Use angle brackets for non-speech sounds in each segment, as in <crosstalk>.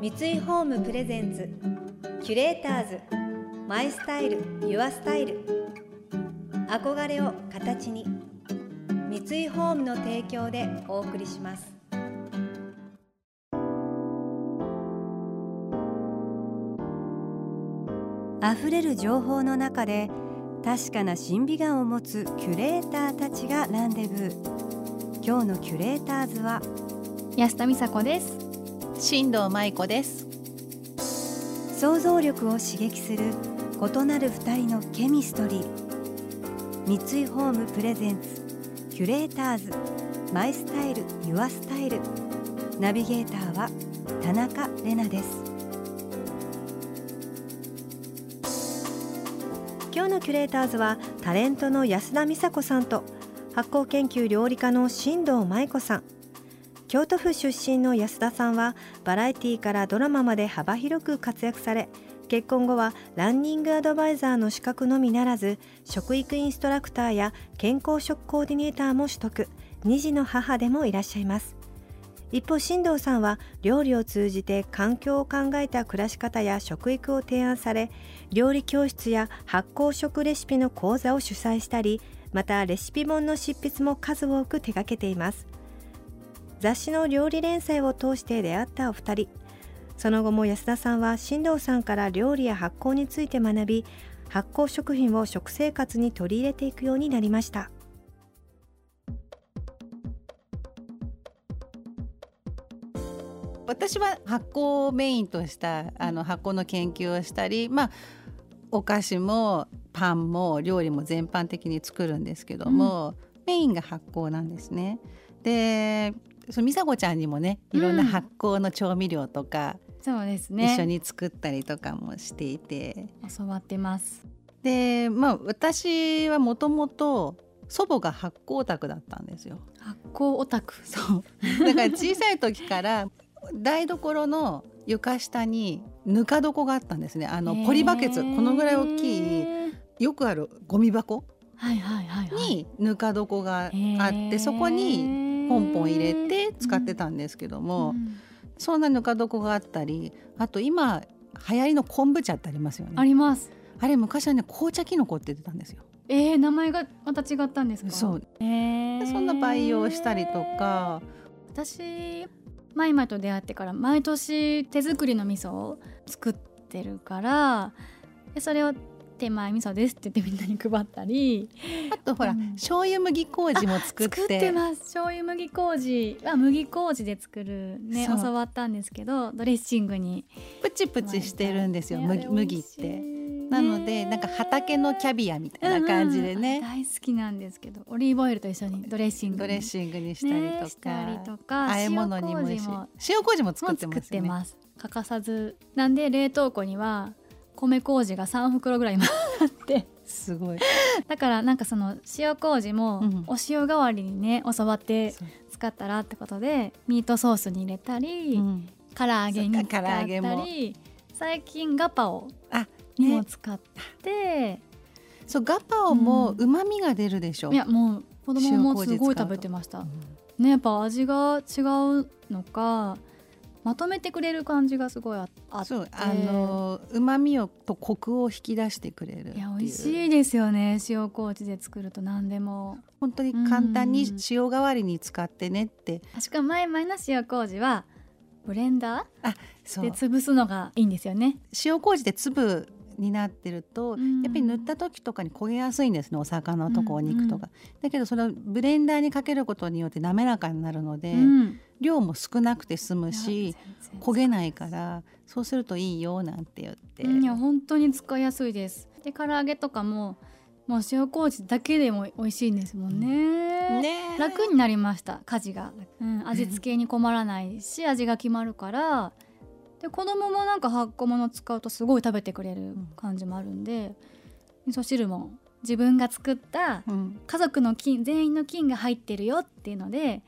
三井ホームプレゼンツキュレーターズマイスタイルユアスタイル。憧れを形に三井ホームの提供でお送りします。溢れる情報の中で確かな審美眼を持つキュレーターたちがランデブー。今日のキュレーターズは安田美沙子です。新藤舞子です。想像力を刺激する異なる二人のケミストリー。三井ホームプレゼンツキュレーターズ。マイスタイルユアスタイル。ナビゲーターは田中れなです。今日のキュレーターズはタレントの安田美沙子さんと発酵研究料理家の新藤舞子さん。京都府出身の安田さんはバラエティーからドラマまで幅広く活躍され結婚後はランニングアドバイザーの資格のみならず食育インストラクターや健康食コーディネーターも取得2児の母でもいらっしゃいます。一方新藤さんは料理を通じて環境を考えた暮らし方や食育を提案され料理教室や発酵食レシピの講座を主催したりまたレシピ本の執筆も数多く手掛けています。雑誌の料理連載を通して出会ったお二人。その後も安田さんは新藤さんから料理や発酵について学び発酵食品を食生活に取り入れていくようになりました。私は発酵をメインとしたあの発酵の研究をしたり、まあ、お菓子もパンも料理も全般的に作るんですけども、うん、メインが発酵なんですね。でその美佐子ちゃんにもねいろんな発酵の調味料とか、うん、そうですね。一緒に作ったりとかもしていて。教わってます。でまあ私はもともと祖母が発酵オタクだったんですよ。発酵オタク。そう。だから小さい時から台所の床下にぬか床があったんですね。あのポリバケツ。このぐらい大きいよくあるゴミ箱にぬか床があってそこにポンポン入れて使ってたんですけども、うん、そんなぬか床があったりあと今流行りの昆布茶ってありますよね。あります。あれ昔はね紅茶きのこって言ってたんですよ。えー、名前がまた違ったんですか？そう、えー、そんな培養したりとか。私マイマイと出会ってから毎年手作りの味噌を作ってるからそれを手前味噌ですって言ってみんなに配ったり。あとほら、うん、醤油麦麹も作って。作ってます。醤油麦麹は麦麹で作るね教わったんですけどドレッシングにプチプチしてるんですよ、麦麦って。なのでなんか畑のキャビアみたいな感じでね、うん、大好きなんですけどオリーブオイルと一緒にドレッシングドレッシングにしたりとか,、ね、とか。和え物にも塩麹も。作ってます、ね、ます。欠かさず。なんで冷凍庫には米麹が3袋ぐらいあって。すごい。だからなんかその塩麹もお塩代わりにね教わって使ったらってことでミートソースに入れたり、うん、唐揚げに使ったり最近ガパオにも使って、ね、そうガパオもうまみが出るでしょ、うん、いやもう子供もすごい食べてました、うん、ねやっぱ味が違うのかまとめてくれる感じがすごいあって。あのうまみをとコクを引き出してくれるいや美味しいですよね。塩麹で作ると何でも。本当に簡単に塩代わりに使ってねって、うん、しかも前々の塩麹はブレンダーで潰すのがいいんですよね。塩麹で粒になってると、やっぱり塗った時とかに焦げやすいんですねお魚とかお肉とか、うんうん、だけどそれをブレンダーにかけることによって滑らかになるので、うん、量も少なくて済むし焦げないからそうするといいよなんて言って、いや本当に使いやすいです。で唐揚げとかももう塩麹だけでも美味しいんですもんね。ね。楽になりました家事が、うん、味付けに困らないし味が決まるからで子供もなんか発酵物使うとすごい食べてくれる感じもあるんで、味噌汁も自分が作った家族の菌、全員の菌が入ってるよっていうので、ね、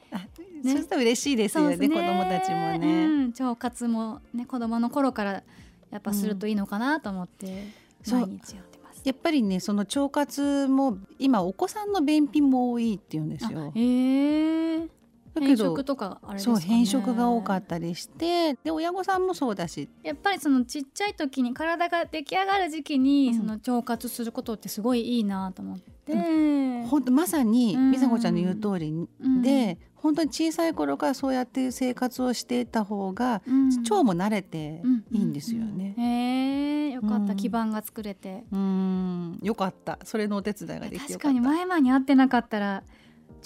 そうすると嬉しいですよねね。子供たちもね、うん、腸活もね子供の頃からやっぱするといいのかなと思って、毎日やってます。やっぱりねその腸活も今お子さんの便秘も多いって言うんですよ。えーだけどとかあれ、ね、そう変色が多かったりしてで親御さんもそうだし。やっぱりそのちっちゃい時に体が出来上がる時期に、うん、その腸活することってすごいいいなと思って。本当まさに美佐子ちゃんの言う通りで、うん、本当に小さい頃からそうやって生活をしていた方が、うん、腸も慣れていいんですよね。へえよかった、基盤が作れて。うん。よかった。それのお手伝いができて確かに前々に会ってなかったら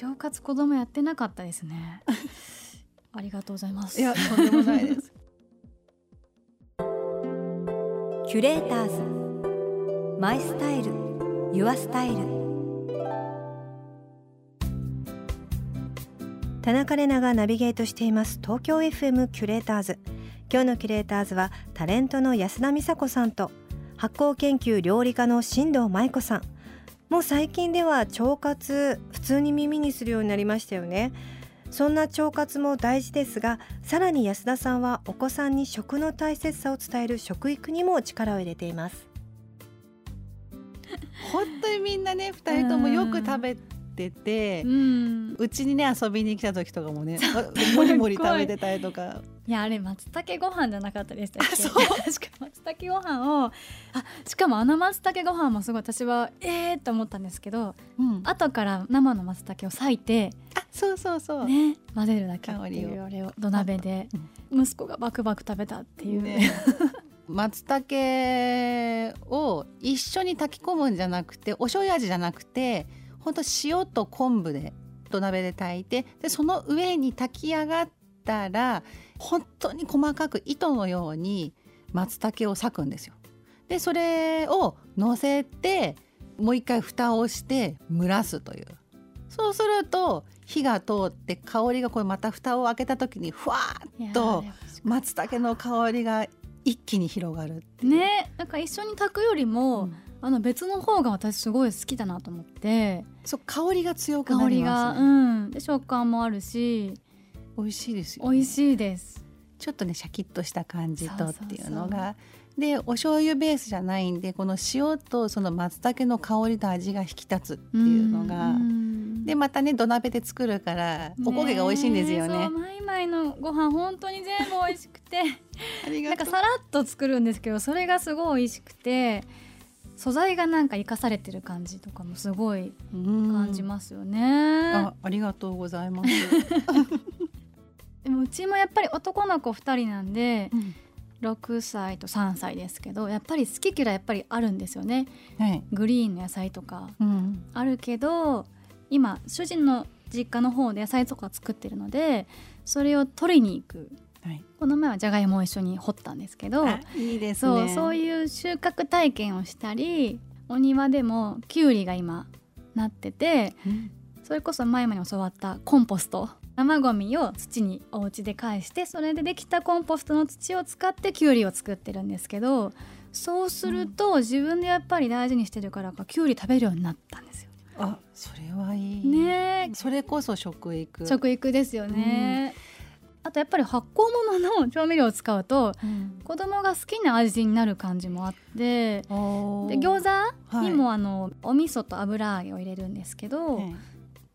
腸活子供やってなかったですね。<laughs> ありがとうございます。いやとんでもないです。<laughs> キュレーターズマイスタイルユアスタイル田中れながナビゲートしています東京 FM キュレーターズ今日のキュレーターズはタレントの安田美沙子さんと発酵研究料理家の新藤舞子さんもう最近では腸活普通に耳にするようになりましたよね。そんな腸活も大事ですがさらに安田さんはお子さんに食の大切さを伝える食育にも力を入れています。<laughs> 本当にみんなね2人ともよく食べててうち、ん、にね遊びに来た時とかもね <laughs> もりもり食べてたりとか。いやあれ松茸ご飯じゃなかったでしたっけ？<laughs> 確か松茸ご飯を。あしかもあの松茸ご飯もすごい私はええー、と思ったんですけど、うん、後から生の松茸を裂いてあそうそうそう。ね混ぜるだけっていうあれを土鍋で、息子がバクバク食べたっていう、ね、<laughs> 松茸を一緒に炊き込むんじゃなくてお醤油味じゃなくて本当塩と昆布で土鍋で炊いてでその上に炊き上がったら本当に細かく糸のように松茸を裂くんですよ。でそれを乗せてもう一回蓋をして蒸らすという。そうすると火が通って香りがこれまた蓋を開けた時にふわっと松茸の香りが一気に広がるねなんか一緒に炊くよりも、うん。あの別の方が私すごい好きだなと思って。そう香りが強くなります、ね、うん。で食感もあるし美味しいですよ、ね、美味しいです。ちょっとねシャキッとした感じとっていうのが。でお醤油ベースじゃないんでこの塩とその松茸の香りと味が引き立つっていうのが。でまたね土鍋で作るからおこげが美味しいんですよね。マイマイのご飯本当に全部美味しくて。<laughs> なんかさらっと作るんですけどそれがすごい美味しくて素材がなんか生かされてる感じとかもすごい感じますよね。あありがとうございます <laughs> でもうちもやっぱり男の子2人なんで、うん、6歳と3歳ですけどやっぱり好き嫌いやっぱりあるんですよね、はい、グリーンの野菜とか、うん、あるけど今主人の実家の方で野菜とか作ってるのでそれを取りに行く。はい、この前はじゃがいもを一緒に掘ったんですけどいいです、ね、そうそういう収穫体験をしたりお庭でもきゅうりが今なってて、うん、それこそ前々に教わったコンポスト生ごみを土にお家で返してそれでできたコンポストの土を使ってきゅうりを作ってるんですけどそうすると自分でやっぱり大事にしてるからかきゅうり食べるようになったんですよ。あそれはいい。ね。それこそ食育。食育ですよね、うん。あとやっぱり発酵物の調味料を使うと、うん、子供が好きな味になる感じもあってで餃子にもあの、はい、お味噌と油揚げを入れるんですけど、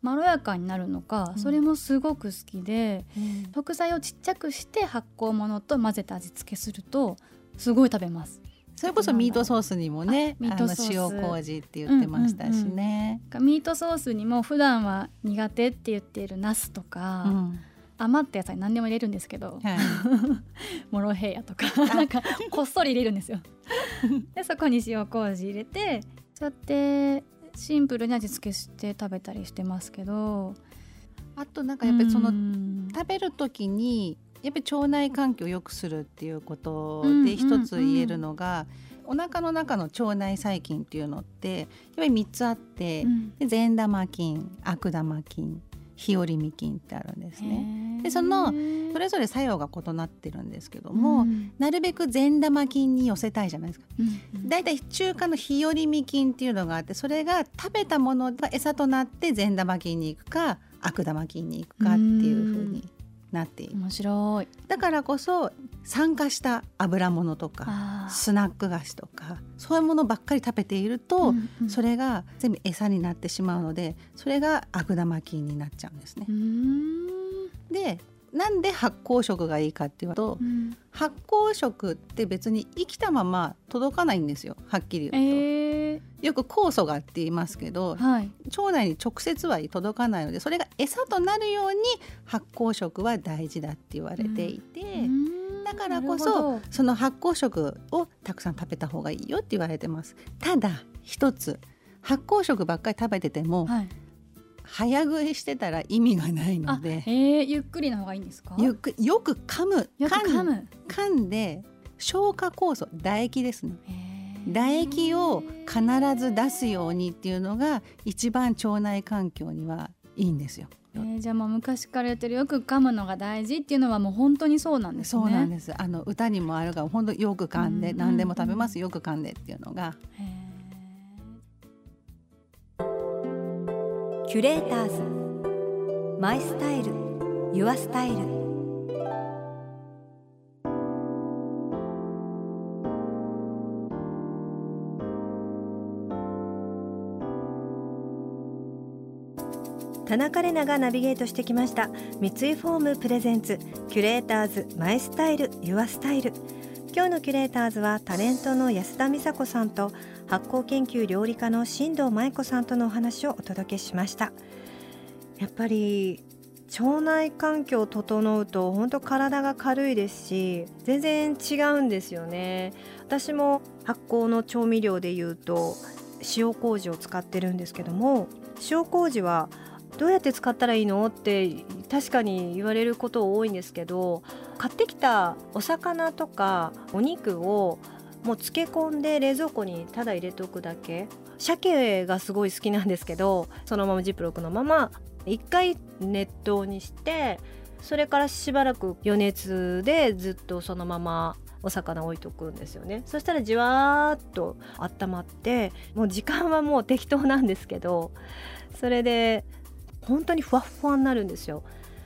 まろやかになるのか、それもすごく好きで、うん、食材をちっちゃくして発酵物と混ぜて味付けするとすごい食べます。それこそミートソースにもねミートソース。塩麹って言ってましたしね、うんうんうん、ミートソースにも普段は苦手って言っているナスとか、うん。余った野菜何でも入れるんですけど、はい、<laughs> モロヘイヤとかなんかこっそり入れるんですよ。でそこに塩麹入れてそうやってシンプルに味付けして食べたりしてますけど。あとなんかやっぱりその食べる時にやっぱり腸内環境を良くするっていうことで一つ言えるのが、お腹の中の腸内細菌っていうのってやっぱり3つあって、うん、善玉菌悪玉菌日和見菌ってあるんですね。でそのそれぞれ作用が異なってるんですけども、うん、なるべく善玉菌に寄せたいじゃないですか。だいたい中華の日和見菌っていうのがあってそれが食べたものが餌となって善玉菌に行くか悪玉菌に行くかっていうふうになっている。面白い。だからこそ酸化した油物とかスナック菓子とかそういうものばっかり食べていると、うんうん、それが全部餌になってしまうのでそれが悪玉菌になっちゃうんですね。でなんで発酵食がいいかっていうと、うん、発酵食って別に生きたまま届かないんですよはっきり言うと、えー、よく酵素がって言いますけど、はい、腸内に直接は届かないのでそれが餌となるように発酵食は大事だって言われていて、うん、だからこそその発酵食をたくさん食べた方がいいよって言われてます。ただ一つ発酵食ばっかり食べてても、はい早食いしてたら意味がないので、えー、ゆっくりの方がいいんですか？ゆくよく噛む。噛む。噛んで消化酵素唾液ですね。唾液を必ず出すようにっていうのが一番腸内環境にはいいんですよ。えー、じゃあもう昔から言ってるよく噛むのが大事っていうのはもう本当にそうなんです、ね、そうなんです。あの歌にもあるが本当よく噛んで、何でも食べます。よく噛んでっていうのが。キュレーターズ。マイスタイル。ユアスタイル。田中れながナビゲートしてきました。三井ホーム Presents。キュレーターズ。 My Style。Your Style。今日のキュレーターズはタレントの安田美沙子さんと発酵研究料理家の真藤舞衣子さんとのお話をお届けしました。やっぱり腸内環境を整うと本当体が軽いですし全然違うんですよね。私も発酵の調味料でいうと塩麹を使ってるんですけども塩麹はどうやって使ったらいいの？って確かに言われること多いんですけど買ってきたお魚とかお肉をもう漬け込んで冷蔵庫にただ入れておくだけ。鮭がすごい好きなんですけどそのままジップロックのまま一回熱湯にしてそれからしばらく余熱でずっとそのままお魚置いとくんですよね。そしたらじわーっと温まってもう時間はもう適当なんですけどそれで本当にふわふわになるんですよ。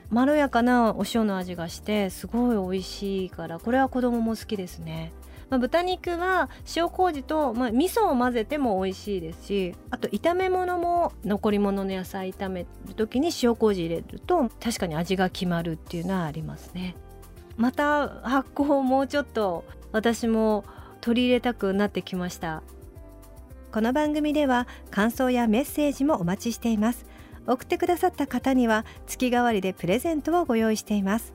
まろやかなお塩の味がしてすごい美味しいからこれは子供も好きですね。まあ、豚肉は塩麹と、まあ、味噌を混ぜても美味しいですしあと炒め物も残り物の野菜炒める時に塩麹入れると確かに味が決まるっていうのはありますね。また発酵をもうちょっと私も取り入れたくなってきました。この番組では感想やメッセージもお待ちしています。送ってくださった方には月替わりでプレゼントをご用意しています。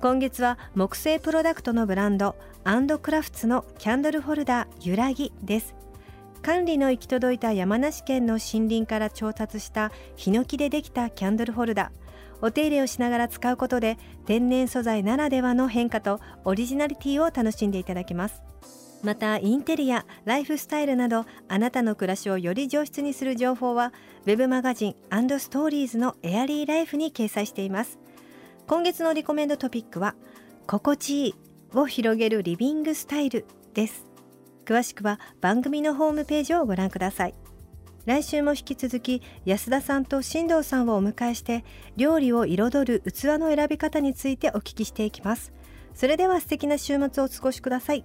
今月は木製プロダクトのブランドアンドクラフツのキャンドルホルダーゆらぎです。管理の行き届いた山梨県の森林から調達したヒノキでできたキャンドルホルダー。お手入れをしながら使うことで天然素材ならではの変化とオリジナリティを楽しんでいただけます。またインテリアライフスタイルなどあなたの暮らしをより上質にする情報は web マガジンストーリーズのエアリーライフに掲載しています。今月のリコメンドトピックは心地いいを広げるリビングスタイルです。詳しくは番組のホームページをご覧ください。来週も引き続き安田さんと新藤さんをお迎えして料理を彩る器の選び方についてお聞きしていきます。それでは素敵な週末をお過ごしください。